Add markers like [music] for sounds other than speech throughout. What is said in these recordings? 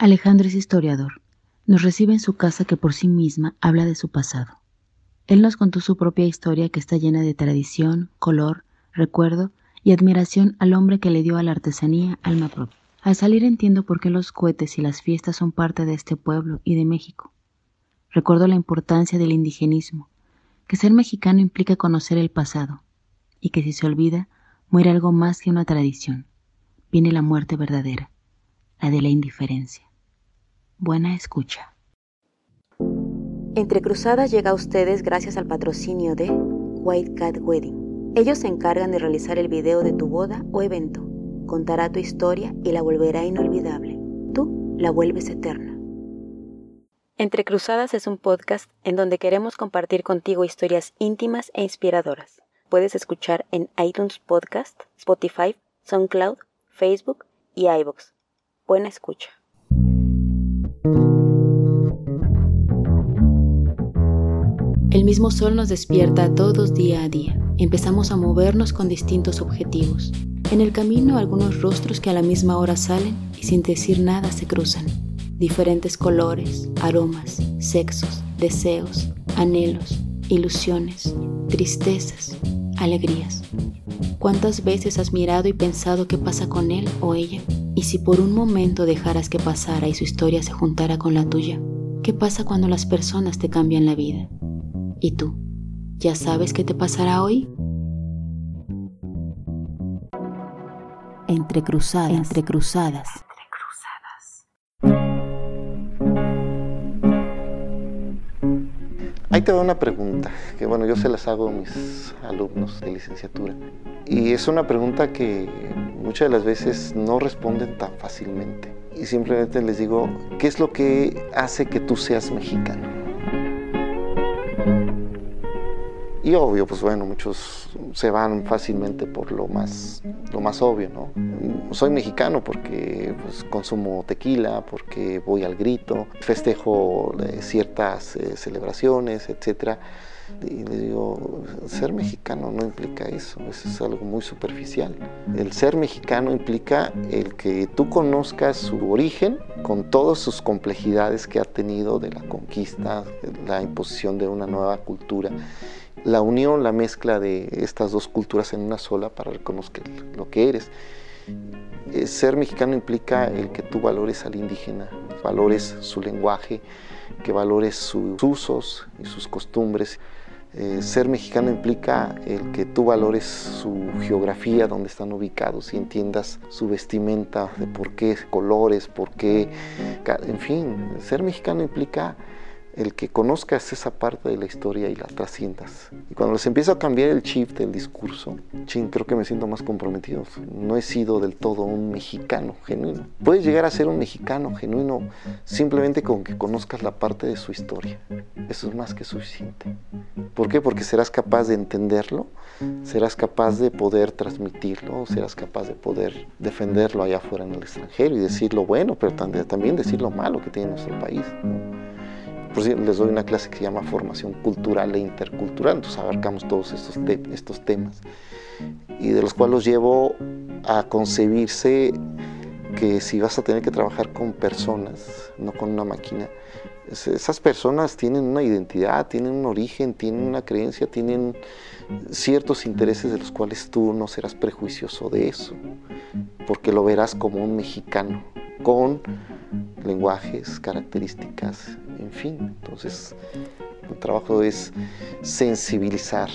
Alejandro es historiador. Nos recibe en su casa que por sí misma habla de su pasado. Él nos contó su propia historia que está llena de tradición, color, recuerdo y admiración al hombre que le dio a la artesanía alma propia. Al salir entiendo por qué los cohetes y las fiestas son parte de este pueblo y de México. Recuerdo la importancia del indigenismo, que ser mexicano implica conocer el pasado, y que si se olvida, muere algo más que una tradición. Viene la muerte verdadera, la de la indiferencia. Buena escucha. Entre Cruzadas llega a ustedes gracias al patrocinio de White Cat Wedding. Ellos se encargan de realizar el video de tu boda o evento. Contará tu historia y la volverá inolvidable. Tú la vuelves eterna. Entre Cruzadas es un podcast en donde queremos compartir contigo historias íntimas e inspiradoras. Puedes escuchar en iTunes Podcast, Spotify, SoundCloud, Facebook y iVoox. Buena escucha. Mismo sol nos despierta todos día a día. Empezamos a movernos con distintos objetivos. En el camino algunos rostros que a la misma hora salen y sin decir nada se cruzan. Diferentes colores, aromas, sexos, deseos, anhelos, ilusiones, tristezas, alegrías. ¿Cuántas veces has mirado y pensado qué pasa con él o ella? Y si por un momento dejaras que pasara y su historia se juntara con la tuya, ¿qué pasa cuando las personas te cambian la vida? ¿Y tú? ¿Ya sabes qué te pasará hoy? Entre cruzadas, entre cruzadas. Ahí te doy una pregunta, que bueno, yo se las hago a mis alumnos de licenciatura. Y es una pregunta que muchas de las veces no responden tan fácilmente. Y simplemente les digo, ¿qué es lo que hace que tú seas mexicano? Y obvio, pues bueno, muchos se van fácilmente por lo más, lo más obvio, ¿no? Soy mexicano porque pues, consumo tequila, porque voy al grito, festejo eh, ciertas eh, celebraciones, etc. Y les digo, ser mexicano no implica eso, eso es algo muy superficial. El ser mexicano implica el que tú conozcas su origen con todas sus complejidades que ha tenido de la conquista, la imposición de una nueva cultura la unión, la mezcla de estas dos culturas en una sola para reconocer lo que eres. Eh, ser mexicano implica el que tú valores al indígena, valores su lenguaje, que valores sus usos y sus costumbres. Eh, ser mexicano implica el que tú valores su geografía, donde están ubicados y entiendas su vestimenta, de por qué colores, por qué, en fin, ser mexicano implica el que conozcas esa parte de la historia y la trasciendas. Y cuando les empiezo a cambiar el chip del discurso, ching, creo que me siento más comprometido. No he sido del todo un mexicano genuino. Puedes llegar a ser un mexicano genuino simplemente con que conozcas la parte de su historia. Eso es más que suficiente. ¿Por qué? Porque serás capaz de entenderlo, serás capaz de poder transmitirlo, serás capaz de poder defenderlo allá afuera en el extranjero y decir lo bueno, pero también decir lo malo que tiene nuestro país. Por cierto, les doy una clase que se llama formación cultural e intercultural, entonces abarcamos todos estos, estos temas. Y de los cuales los llevo a concebirse que si vas a tener que trabajar con personas, no con una máquina, esas personas tienen una identidad, tienen un origen, tienen una creencia, tienen ciertos intereses de los cuales tú no serás prejuicioso de eso, porque lo verás como un mexicano, con lenguajes, características, en fin. Entonces, el trabajo es sensibilizar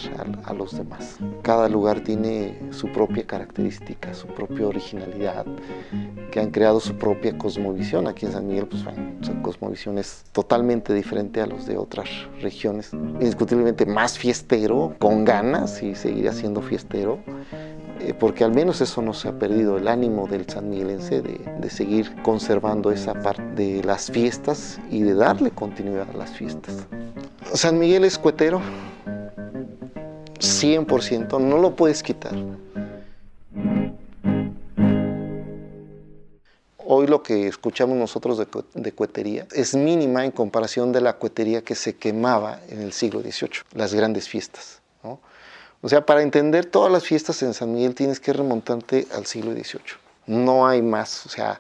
a, los demás. Cada lugar tiene su propia característica, su propia originalidad, que han creado su propia cosmovisión. Aquí en San Miguel, pues bueno, su cosmovisión es totalmente diferente a los de otras regiones. Indiscutiblemente más fiestero, con ganas y seguirá siendo fiestero porque al menos eso no se ha perdido, el ánimo del sanmiguelense de, de seguir conservando esa parte de las fiestas y de darle continuidad a las fiestas. San Miguel es cuetero, 100%, no lo puedes quitar. Hoy lo que escuchamos nosotros de, de, cuetería es mínima en comparación de la cuetería que se quemaba en el siglo XVIII, las grandes fiestas. O sea, para entender todas las fiestas en San Miguel tienes que remontarte al siglo XVIII. No hay más. O sea,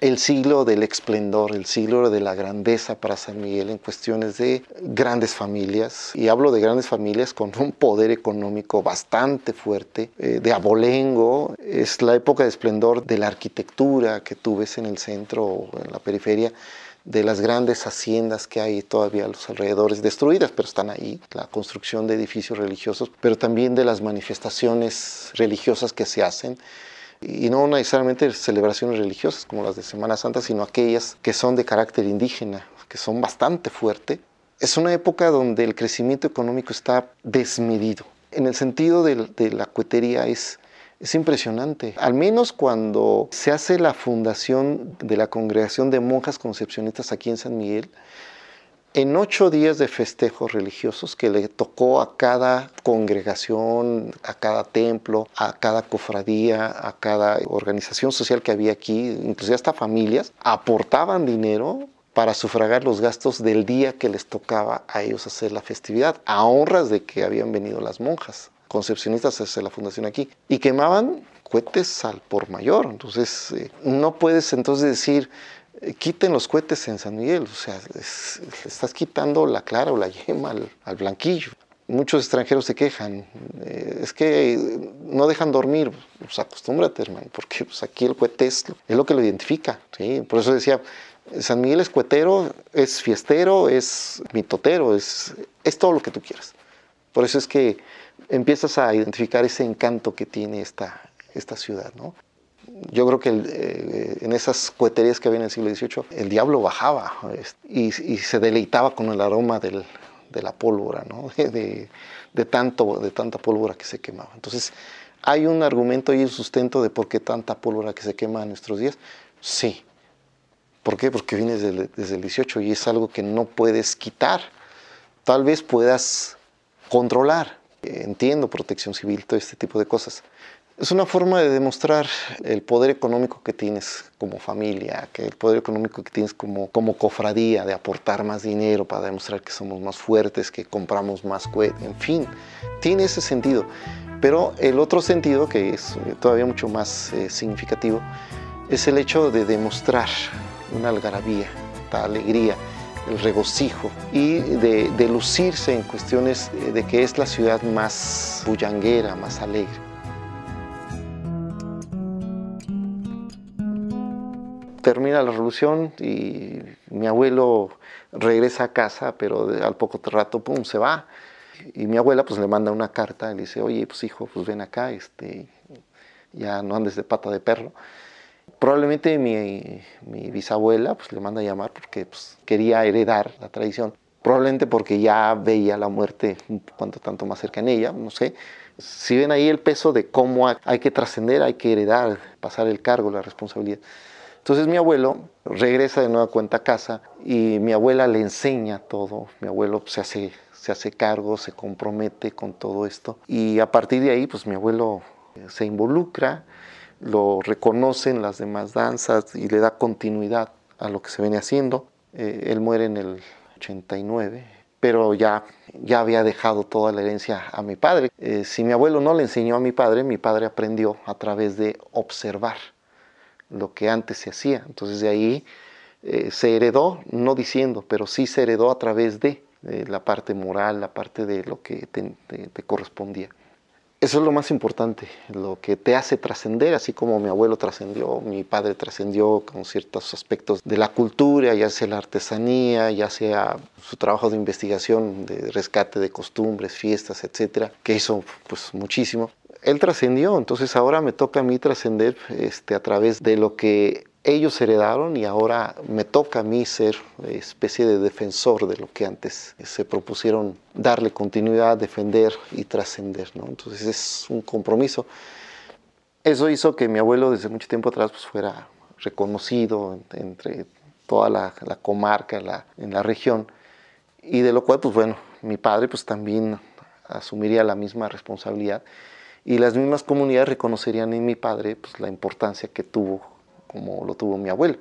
el siglo del esplendor, el siglo de la grandeza para San Miguel en cuestiones de grandes familias. Y hablo de grandes familias con un poder económico bastante fuerte, eh, de abolengo. Es la época de esplendor de la arquitectura que tú ves en el centro o en la periferia de las grandes haciendas que hay todavía a los alrededores, destruidas, pero están ahí, la construcción de edificios religiosos, pero también de las manifestaciones religiosas que se hacen y no necesariamente celebraciones religiosas como las de Semana Santa, sino aquellas que son de carácter indígena, que son bastante fuertes. Es una época donde el crecimiento económico está desmedido. En el sentido de, de la cuetería es, es impresionante. Al menos cuando se hace la fundación de la congregación de monjas concepcionistas aquí en San Miguel, en ocho días de festejos religiosos que le tocó a cada congregación, a cada templo, a cada cofradía, a cada organización social que había aquí, inclusive hasta familias, aportaban dinero para sufragar los gastos del día que les tocaba a ellos hacer la festividad, a honras de que habían venido las monjas concepcionistas a hacer la fundación aquí, y quemaban cohetes al por mayor. Entonces, eh, no puedes entonces decir, quiten los cohetes en San Miguel, o sea, estás quitando la clara o la yema al, blanquillo. Muchos extranjeros se quejan, eh, es que no dejan dormir, pues acostúmbrate hermano, porque pues, aquí el cohete es, lo que lo identifica, ¿sí? por eso decía, San Miguel es cuetero, es fiestero, es mitotero, es, es todo lo que tú quieras. Por eso es que empiezas a identificar ese encanto que tiene esta, esta ciudad, ¿no? yo creo que eh, en esas coheterías que había en el siglo XVIII, el diablo bajaba y, se deleitaba con el aroma de la pólvora, ¿no? [laughs] de, tanto, de tanta pólvora que se quemaba. Entonces, ¿hay un argumento y un sustento de por qué tanta pólvora que se quema en nuestros días? Sí. ¿Por qué? Porque viene desde, desde el 18 y es algo que no puedes quitar. Tal vez puedas controlar. Entiendo protección civil, todo este tipo de cosas es una forma de demostrar el poder económico que tienes como familia, que el poder económico que tienes como, como cofradía, de aportar más dinero para demostrar que somos más fuertes, que compramos más cohetes, en fin, tiene ese sentido. Pero el otro sentido, que es todavía mucho más eh, significativo, es el hecho de demostrar una algarabía, la alegría, el regocijo y de, de lucirse en cuestiones de que es la ciudad más bullanguera, más alegre. termina la revolución y mi abuelo regresa a casa, pero al poco rato, pum, se va. Y mi abuela pues le manda una carta, le dice, oye, pues hijo, pues ven acá, este, ya no andes de pata de perro. Probablemente mi, mi bisabuela pues le manda a llamar porque pues, quería heredar la tradición. Probablemente porque ya veía la muerte cuanto tanto más cerca en ella, no sé. Si ven ahí el peso de cómo hay que trascender, hay que heredar, pasar el cargo, la responsabilidad. Entonces mi abuelo regresa de nueva cuenta a casa y mi abuela le enseña todo. Mi abuelo se hace, se hace cargo, se compromete con todo esto. Y a partir de ahí, pues mi abuelo se involucra, lo reconocen las demás danzas y le da continuidad a lo que se viene haciendo. Eh, él muere en el 89, pero ya, ya había dejado toda la herencia a mi padre. Eh, si mi abuelo no le enseñó a mi padre, mi padre aprendió a través de observar lo que antes se hacía. Entonces de ahí eh, se heredó, no diciendo, pero sí se heredó a través de la parte moral, la parte de lo que te, correspondía. Eso es lo más importante, lo que te hace trascender, así como mi abuelo trascendió, mi padre trascendió con ciertos aspectos de la cultura, ya sea la artesanía, ya sea su trabajo de investigación, de rescate de costumbres, fiestas, etcétera, que hizo pues muchísimo. Él trascendió, entonces ahora me toca a mí trascender este, a través de lo que ellos heredaron y ahora me toca a mí ser especie de defensor de lo que antes se propusieron darle continuidad, defender y trascender. ¿no? Entonces es un compromiso. Eso hizo que mi abuelo desde mucho tiempo atrás pues, fuera reconocido entre toda la, comarca, en la región, y de lo cual, pues bueno, mi padre pues también asumiría la misma responsabilidad y las mismas comunidades reconocerían en mi padre pues, la importancia que tuvo, como lo tuvo mi abuelo.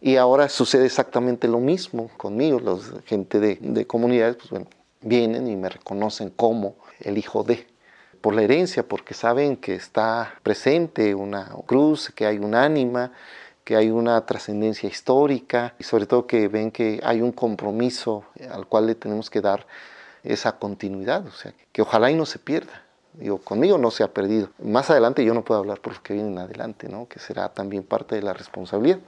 Y ahora sucede exactamente lo mismo conmigo. La gente de, de comunidades pues, bueno, vienen y me reconocen como el hijo de, por la herencia, porque saben que está presente una cruz, que hay un ánima, que hay una trascendencia histórica y sobre todo que ven que hay un compromiso al cual le tenemos que dar esa continuidad, o sea, que ojalá y no se pierda. Digo, conmigo no se ha perdido. Más adelante yo no puedo hablar por los que vienen adelante, ¿no? que será también parte de la responsabilidad.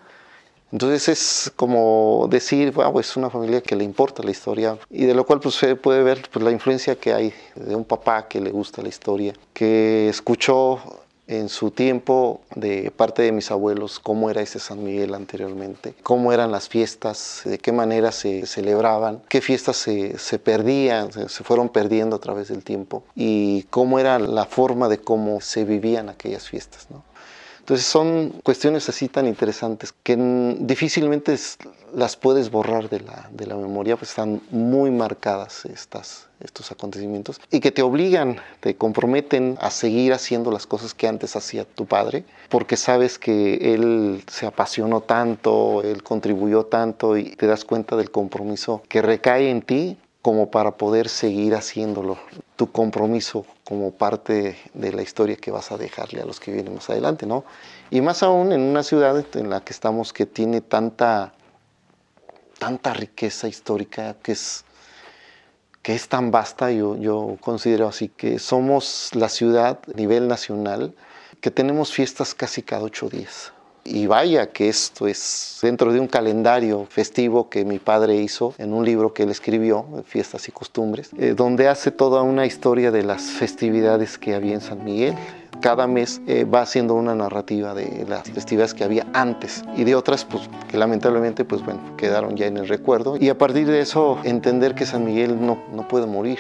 Entonces es como decir, wow, es una familia que le importa la historia y de lo cual pues, se puede ver pues, la influencia que hay de un papá que le gusta la historia, que escuchó en su tiempo de parte de mis abuelos cómo era ese San Miguel anteriormente, cómo eran las fiestas, de qué manera se celebraban, qué fiestas se, perdían, se, se, fueron perdiendo a través del tiempo y cómo era la forma de cómo se vivían aquellas fiestas. ¿no? Entonces son cuestiones así tan interesantes que difícilmente las puedes borrar de la, de la memoria, pues están muy marcadas estas, estos acontecimientos y que te obligan, te comprometen a seguir haciendo las cosas que antes hacía tu padre, porque sabes que él se apasionó tanto, él contribuyó tanto y te das cuenta del compromiso que recae en ti como para poder seguir haciéndolo, tu compromiso como parte de la historia que vas a dejarle a los que vienen más adelante, ¿no? Y más aún en una ciudad en la que estamos que tiene tanta, tanta riqueza histórica que es, que es tan vasta, yo, yo considero así que somos la ciudad a nivel nacional que tenemos fiestas casi cada ocho días. Y vaya que esto es dentro de un calendario festivo que mi padre hizo en un libro que él escribió, Fiestas y Costumbres, eh, donde hace toda una historia de las festividades que había en San Miguel. Cada mes eh, va haciendo una narrativa de las festividades que había antes y de otras pues, que lamentablemente pues, bueno, quedaron ya en el recuerdo. Y a partir de eso entender que San Miguel no, no puede morir,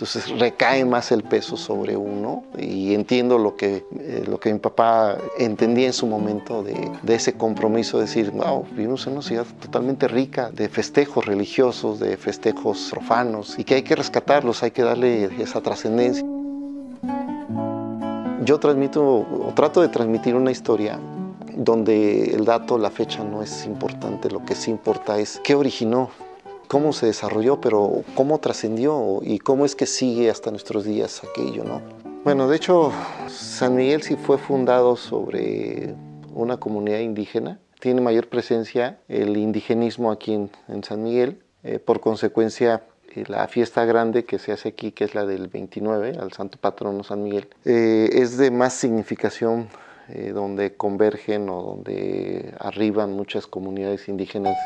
entonces recae más el peso sobre uno y entiendo lo que, eh, lo que mi papá entendía en su momento de, ese compromiso, de decir, wow, vivimos en una ciudad totalmente rica de festejos religiosos, de festejos profanos y que hay que rescatarlos, hay que darle esa trascendencia. Yo transmito o trato de transmitir una historia donde el dato, la fecha no es importante, lo que sí importa es qué originó cómo se desarrolló, pero cómo trascendió y cómo es que sigue hasta nuestros días aquello, ¿no? Bueno, de hecho, San Miguel sí fue fundado sobre una comunidad indígena. Tiene mayor presencia el indigenismo aquí en, San Miguel. Eh, por consecuencia, eh, la fiesta grande que se hace aquí, que es la del 29, al Santo Patrono San Miguel, eh, es de más significación eh, donde convergen o donde arriban muchas comunidades indígenas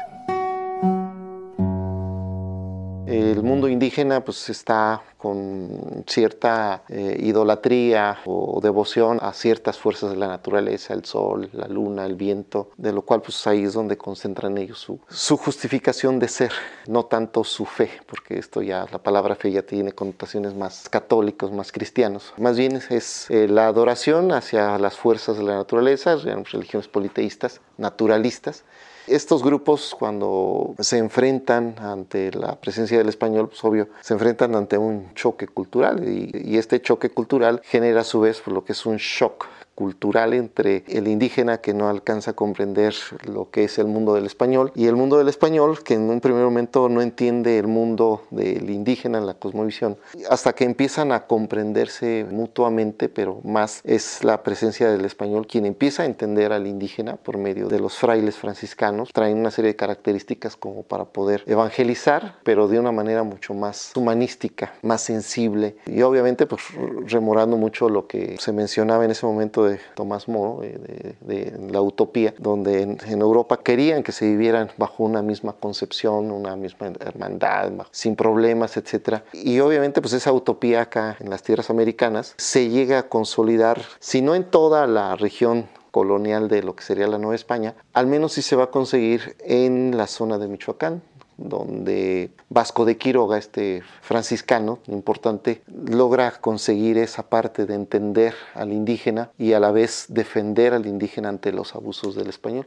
el mundo indígena pues está con cierta eh, idolatría o devoción a ciertas fuerzas de la naturaleza, el sol, la luna, el viento, de lo cual pues ahí es donde concentran ellos su, justificación de ser, no tanto su fe, porque esto ya, la palabra fe ya tiene connotaciones más católicos, más cristianos. Más bien es, eh, la adoración hacia las fuerzas de la naturaleza, religiones politeístas, naturalistas, estos grupos cuando se enfrentan ante la presencia del español, pues obvio, se enfrentan ante un choque cultural y, y este choque cultural genera a su vez lo que es un shock cultural entre el indígena que no alcanza a comprender lo que es el mundo del español y el mundo del español que en un primer momento no entiende el mundo del indígena en la cosmovisión hasta que empiezan a comprenderse mutuamente pero más es la presencia del español quien empieza a entender al indígena por medio de los frailes franciscanos. Traen una serie de características como para poder evangelizar pero de una manera mucho más humanística más sensible. Y obviamente pues remorando mucho lo que se mencionaba en ese momento de Tomás Moro, de, de, la utopía, donde en, Europa querían que se vivieran bajo una misma concepción, una misma hermandad, sin problemas, etc. Y obviamente pues esa utopía acá en las tierras americanas se llega a consolidar, si no en toda la región colonial de lo que sería la Nueva España, al menos sí se va a conseguir en la zona de Michoacán, donde Vasco de Quiroga, este franciscano importante, logra conseguir esa parte de entender al indígena y a la vez defender al indígena ante los abusos del español.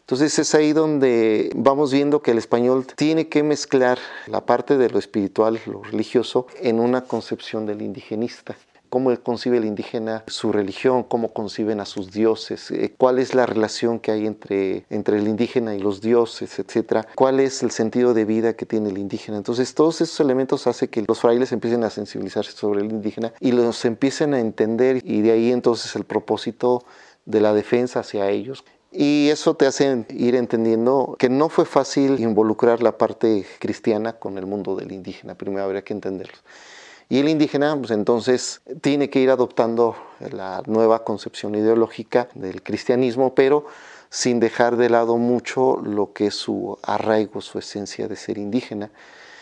Entonces es ahí donde vamos viendo que el español tiene que mezclar la parte de lo espiritual, lo religioso, en una concepción del indigenista cómo concibe el indígena su religión, cómo conciben a sus dioses, eh, cuál es la relación que hay entre, entre el indígena y los dioses, etcétera, cuál es el sentido de vida que tiene el indígena. Entonces, todos esos elementos hacen que los frailes empiecen a sensibilizarse sobre el indígena y los empiecen a entender y de ahí entonces el propósito de la defensa hacia ellos Y eso te hace ir entendiendo que no fue fácil involucrar la parte cristiana con el mundo del indígena. Primero habría que entenderlo. Y el indígena, pues entonces, tiene que ir adoptando la nueva concepción ideológica del cristianismo, pero sin dejar de lado mucho lo que es su arraigo, su esencia de ser indígena.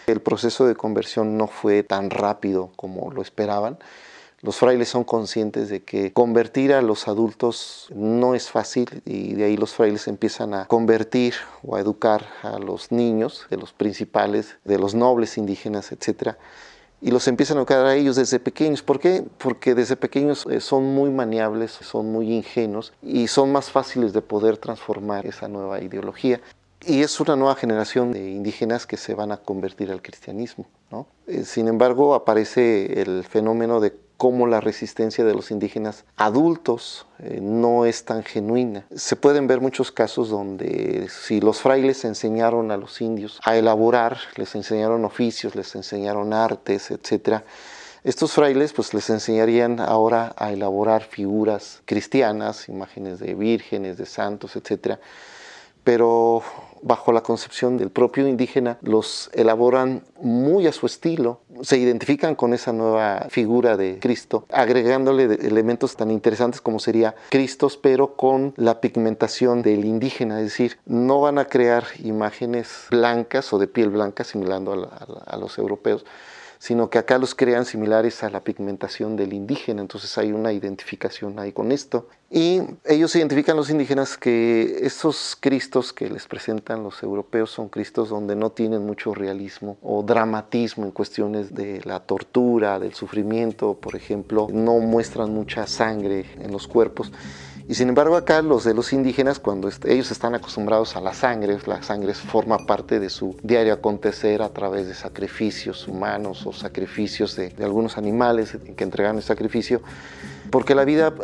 El proceso de conversión no fue tan rápido como lo esperaban. Los frailes son conscientes de que convertir a los adultos no es fácil y de ahí los frailes empiezan a convertir o a educar a los niños, de los principales, de los nobles indígenas, etcétera y los empiezan a educar a ellos desde pequeños. ¿Por qué? Porque desde pequeños eh, son muy maniables, son muy ingenuos y son más fáciles de poder transformar esa nueva ideología. Y es una nueva generación de indígenas que se van a convertir al cristianismo. ¿no? Eh, sin embargo, aparece el fenómeno de cómo la resistencia de los indígenas adultos eh, no es tan genuina. Se pueden ver muchos casos donde si los frailes enseñaron a los indios a elaborar, les enseñaron oficios, les enseñaron artes, etc., estos frailes pues les enseñarían ahora a elaborar figuras cristianas, imágenes de vírgenes, de santos, etc., pero bajo la concepción del propio indígena, los elaboran muy a su estilo, se identifican con esa nueva figura de Cristo, agregándole elementos tan interesantes como sería Cristos, pero con la pigmentación del indígena, es decir, no van a crear imágenes blancas o de piel blanca, similando a los europeos, sino que acá los crean similares a la pigmentación del indígena, entonces hay una identificación ahí con esto. Y ellos identifican los indígenas que estos cristos que les presentan los europeos son cristos donde no tienen mucho realismo o dramatismo en cuestiones de la tortura, del sufrimiento, por ejemplo, no muestran mucha sangre en los cuerpos y sin embargo acá los de los indígenas, cuando ellos están acostumbrados a la sangre, la sangre forma parte de su diario acontecer a través de sacrificios humanos o sacrificios de, algunos animales que entregan el sacrificio, porque la vida,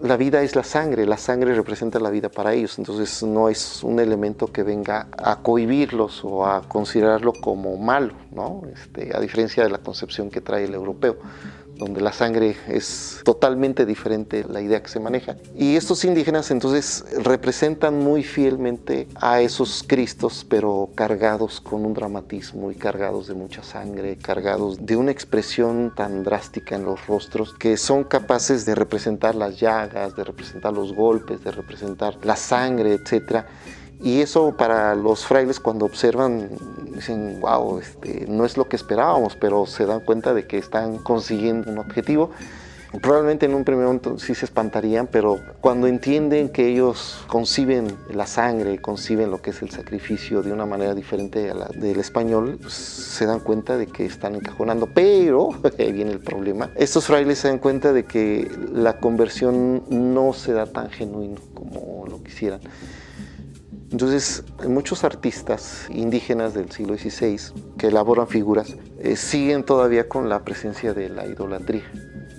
la vida es la sangre, la sangre representa la vida para ellos, entonces no es un elemento que venga a cohibirlos o a considerarlo como malo, ¿no? Este, a diferencia de la concepción que trae el europeo donde la sangre es totalmente diferente la idea que se maneja. Y estos indígenas entonces representan muy fielmente a esos cristos, pero cargados con un dramatismo y cargados de mucha sangre, cargados de una expresión tan drástica en los rostros que son capaces de representar las llagas, de representar los golpes, de representar la sangre, etcétera y eso para los frailes cuando observan dicen, wow, este, no es lo que esperábamos, pero se dan cuenta de que están consiguiendo un objetivo. Probablemente en un primer momento sí se espantarían, pero cuando entienden que ellos conciben la sangre, conciben lo que es el sacrificio de una manera diferente a la del español, se dan cuenta de que están encajonando. Pero, [laughs] ahí viene el problema, estos frailes se dan cuenta de que la conversión no se da tan genuino como lo quisieran. Entonces, muchos artistas indígenas del siglo XVI que elaboran figuras eh, siguen todavía con la presencia de la idolatría.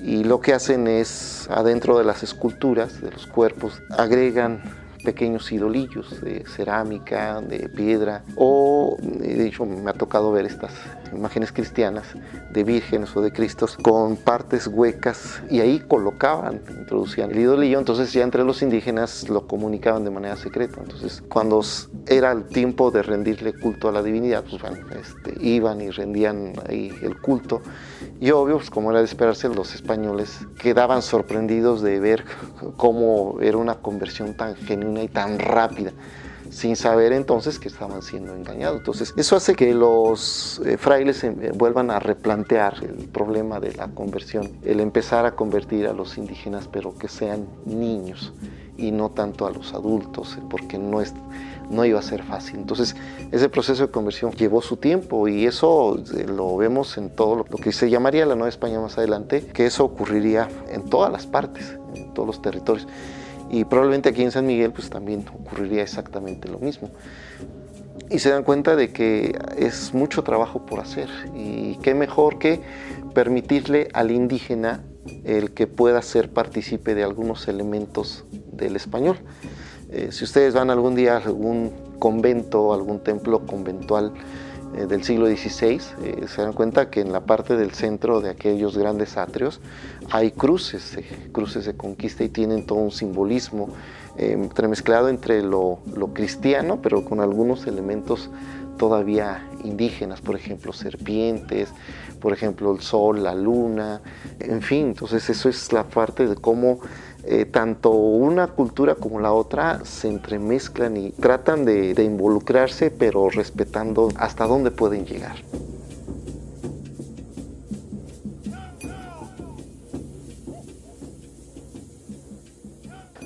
Y lo que hacen es, adentro de las esculturas, de los cuerpos, agregan pequeños idolillos de cerámica, de piedra, o de hecho me ha tocado ver estas imágenes cristianas de vírgenes o de cristos con partes huecas y ahí colocaban, introducían el idolillo, entonces ya entre los indígenas lo comunicaban de manera secreta. Entonces cuando era el tiempo de rendirle culto a la divinidad, pues bueno, este, iban y rendían ahí el culto y obvio, pues como era de esperarse, los españoles quedaban sorprendidos de ver cómo era una conversión tan genuina y tan rápida sin saber entonces que estaban siendo engañados. Entonces, eso hace que los eh, frailes vuelvan a replantear el problema de la conversión, el empezar a convertir a los indígenas, pero que sean niños y no tanto a los adultos, porque no es no iba a ser fácil. Entonces, ese proceso de conversión llevó su tiempo y eso eh, lo vemos en todo lo que se llamaría la Nueva España más adelante, que eso ocurriría en todas las partes, en todos los territorios. Y probablemente aquí en San Miguel pues también ocurriría exactamente lo mismo. Y se dan cuenta de que es mucho trabajo por hacer y qué mejor que permitirle al indígena el que pueda ser partícipe de algunos elementos del español. Eh, si ustedes van algún día a algún convento, algún templo conventual, eh, del siglo XVI, eh, se dan cuenta que en la parte del centro de aquellos grandes atrios hay cruces, cruces de conquista y tienen todo un simbolismo entremezclado entre lo, lo cristiano, pero con algunos elementos todavía indígenas, por ejemplo, serpientes, por ejemplo, el sol, la luna, en fin, entonces eso es la parte de cómo eh, tanto una cultura como la otra se entremezclan y tratan de, involucrarse, pero respetando hasta dónde pueden llegar.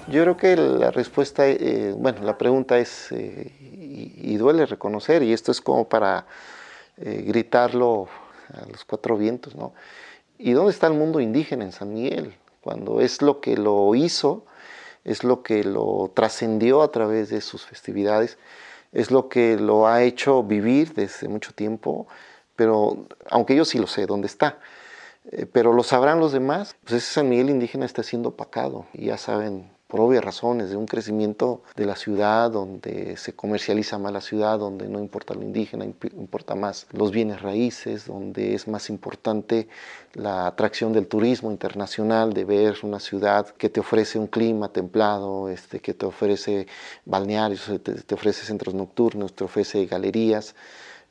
Yo creo que la respuesta, eh, bueno, la pregunta es, eh, y, duele reconocer, y esto es como para gritarlo a los cuatro vientos, ¿no? ¿Y dónde está el mundo indígena en San Miguel? Cuando es lo que lo hizo, es lo que lo trascendió a través de sus festividades, es lo que lo ha hecho vivir desde mucho tiempo, pero aunque yo sí lo sé dónde está, eh, pero lo sabrán los demás, pues ese San Miguel indígena está siendo opacado y ya saben por obvias razones, de un crecimiento de la ciudad, donde se comercializa más la ciudad, donde no importa lo indígena, importa más los bienes raíces, donde es más importante la atracción del turismo internacional, de ver una ciudad que te ofrece un clima templado, este, que te ofrece balnearios, te ofrece centros nocturnos, te ofrece galerías.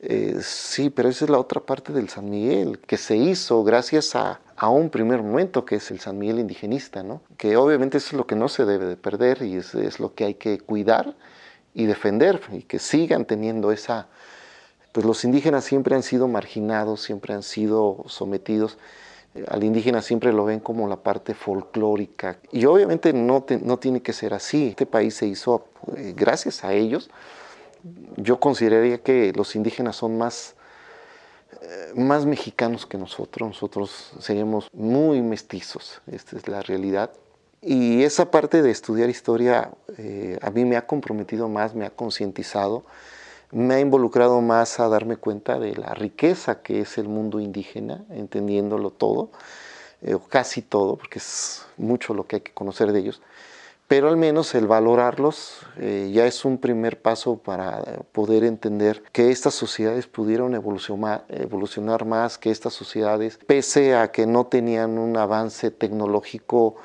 Eh, sí, pero esa es la otra parte del San Miguel, que se hizo gracias a, un primer momento, que es el San Miguel indigenista, ¿no? que obviamente es lo que no se debe de perder y es, lo que hay que cuidar y defender y que sigan teniendo esa... Pues los indígenas siempre han sido marginados, siempre han sido sometidos al indígena siempre lo ven como la parte folclórica. Y obviamente no, no tiene que ser así. Este país se hizo eh, gracias a ellos, yo consideraría que los indígenas son más, eh, más mexicanos que nosotros. Nosotros seríamos muy mestizos, esta es la realidad. Y esa parte de estudiar historia eh, a mí me ha comprometido más, me ha concientizado, me ha involucrado más a darme cuenta de la riqueza que es el mundo indígena, entendiéndolo todo, eh, o casi todo, porque es mucho lo que hay que conocer de ellos pero al menos el valorarlos eh, ya es un primer paso para poder entender que estas sociedades pudieron evolucionar, evolucionar más, que estas sociedades, pese a que no tenían un avance tecnológico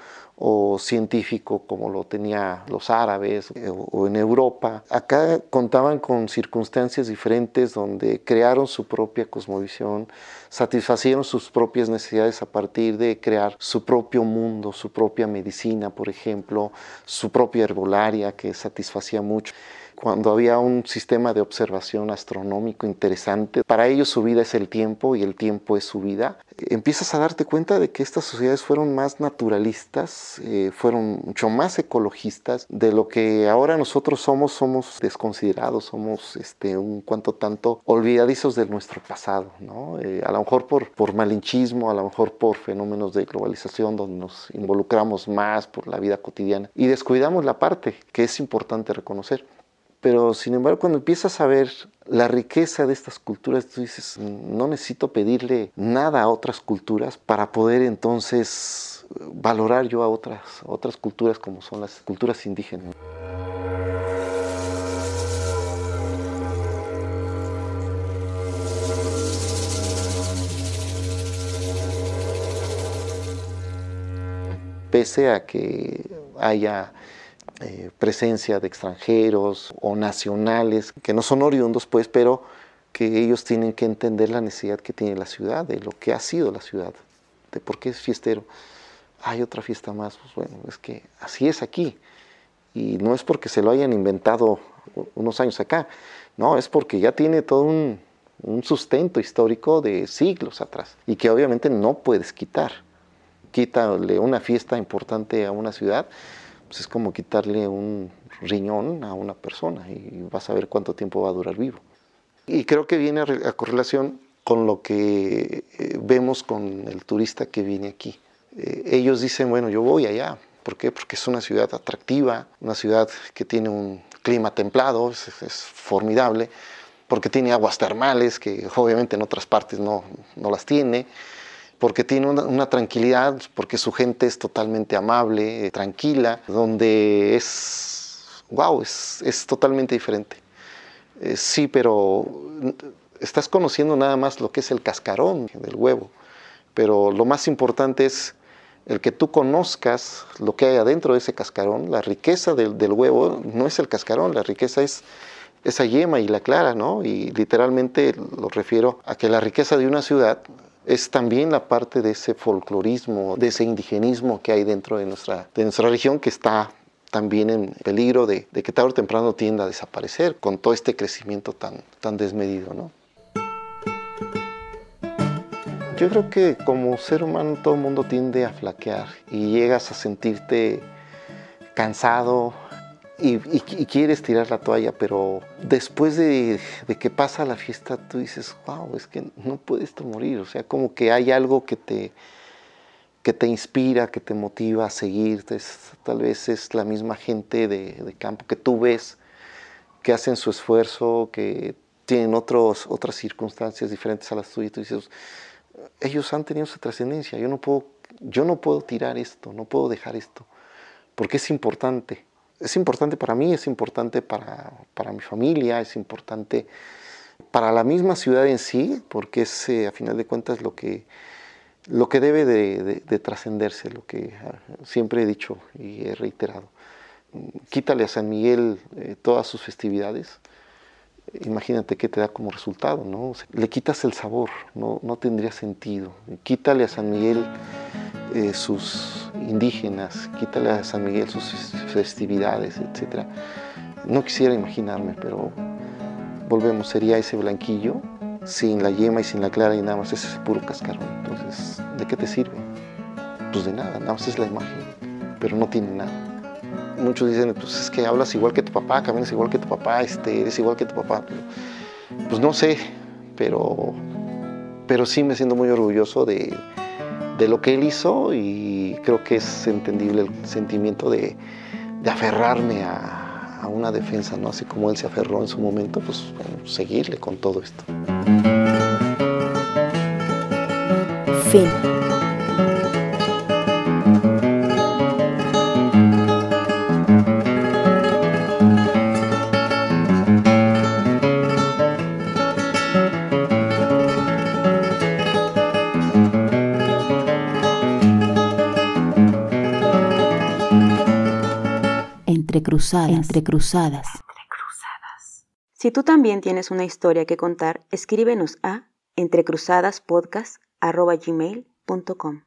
o científico como lo tenía los árabes eh, o en Europa. Acá contaban con circunstancias diferentes donde crearon su propia cosmovisión, satisfacieron sus propias necesidades a partir de crear su propio mundo, su propia medicina, por ejemplo, su propia herbolaria que satisfacía mucho cuando había un sistema de observación astronómico interesante. Para ellos su vida es el tiempo y el tiempo es su vida. Empiezas a darte cuenta de que estas sociedades fueron más naturalistas, eh, fueron mucho más ecologistas de lo que ahora nosotros somos, somos desconsiderados, somos este, un cuanto tanto olvidadizos de nuestro pasado. ¿no? Eh, a lo mejor por, por malinchismo, a lo mejor por fenómenos de globalización donde nos involucramos más por la vida cotidiana y descuidamos la parte que es importante reconocer. Pero sin embargo, cuando empiezas a ver la riqueza de estas culturas, tú dices, no necesito pedirle nada a otras culturas para poder entonces valorar yo a otras, otras culturas como son las culturas indígenas. Pese a que haya eh, presencia de extranjeros o nacionales que no son oriundos, pues, pero que ellos tienen que entender la necesidad que tiene la ciudad, de lo que ha sido la ciudad, de por qué es fiestero. Hay otra fiesta más, pues bueno, es que así es aquí. Y no es porque se lo hayan inventado unos años acá, no, es porque ya tiene todo un, un sustento histórico de siglos atrás y que obviamente no puedes quitar. Quítale una fiesta importante a una ciudad pues es como quitarle un riñón a una persona y vas a ver cuánto tiempo va a durar vivo. Y creo que viene a, correlación con lo que eh, vemos con el turista que viene aquí. Eh, ellos dicen, bueno, yo voy allá. ¿Por qué? Porque es una ciudad atractiva, una ciudad que tiene un clima templado, es, es formidable, porque tiene aguas termales que obviamente en otras partes no, no las tiene porque tiene una, tranquilidad, porque su gente es totalmente amable, eh, tranquila, donde es, wow, es, es totalmente diferente. Eh, sí, pero estás conociendo nada más lo que es el cascarón del huevo, pero lo más importante es el que tú conozcas lo que hay adentro de ese cascarón, la riqueza del, huevo no es el cascarón, la riqueza es esa yema y la clara, ¿no? Y literalmente lo refiero a que la riqueza de una ciudad es también la parte de ese folclorismo, de ese indigenismo que hay dentro de nuestra, de nuestra región que está también en peligro de, que tarde o temprano tienda a desaparecer con todo este crecimiento tan, tan desmedido, ¿no? Yo creo que como ser humano todo el mundo tiende a flaquear y llegas a sentirte cansado y, quieres tirar la toalla, pero después de, que pasa la fiesta tú dices, wow, es que no puedes morir, o sea, como que hay algo que te, que te inspira, que te motiva a seguir, tal vez es la misma gente de, de campo que tú ves, que hacen su esfuerzo, que tienen otros, otras circunstancias diferentes a las tuyas, tú dices, ellos han tenido su trascendencia, yo no puedo, yo no puedo tirar esto, no puedo dejar esto, porque es importante. Es importante para mí, es importante para, para mi familia, es importante para la misma ciudad en sí, porque es eh, a final de cuentas lo que, lo que debe de, de, trascenderse, lo que ah, siempre he dicho y he reiterado. Quítale a San Miguel eh, todas sus festividades, imagínate qué te da como resultado, ¿no? Le quitas el sabor, no, no tendría sentido. Quítale a San Miguel eh, sus indígenas, quítale a San Miguel sus festividades, etc. No quisiera imaginarme, pero volvemos, sería ese blanquillo sin la yema y sin la clara y nada más ese puro cascarón. Entonces, ¿de qué te sirve? Pues de nada, nada más es la imagen, pero no tiene nada muchos dicen, pues es que hablas igual que tu papá, caminas igual que tu papá, este, eres igual que tu papá. Pues no sé, pero, pero sí me siento muy orgulloso de, lo que él hizo y creo que es entendible el sentimiento de, aferrarme a, una defensa, ¿no? Así como él se aferró en su momento, pues seguirle con todo esto. Fin. Entre cruzadas. Entre cruzadas. Si tú también tienes una historia que contar, escríbenos a entrecruzadaspodcast.gmail.com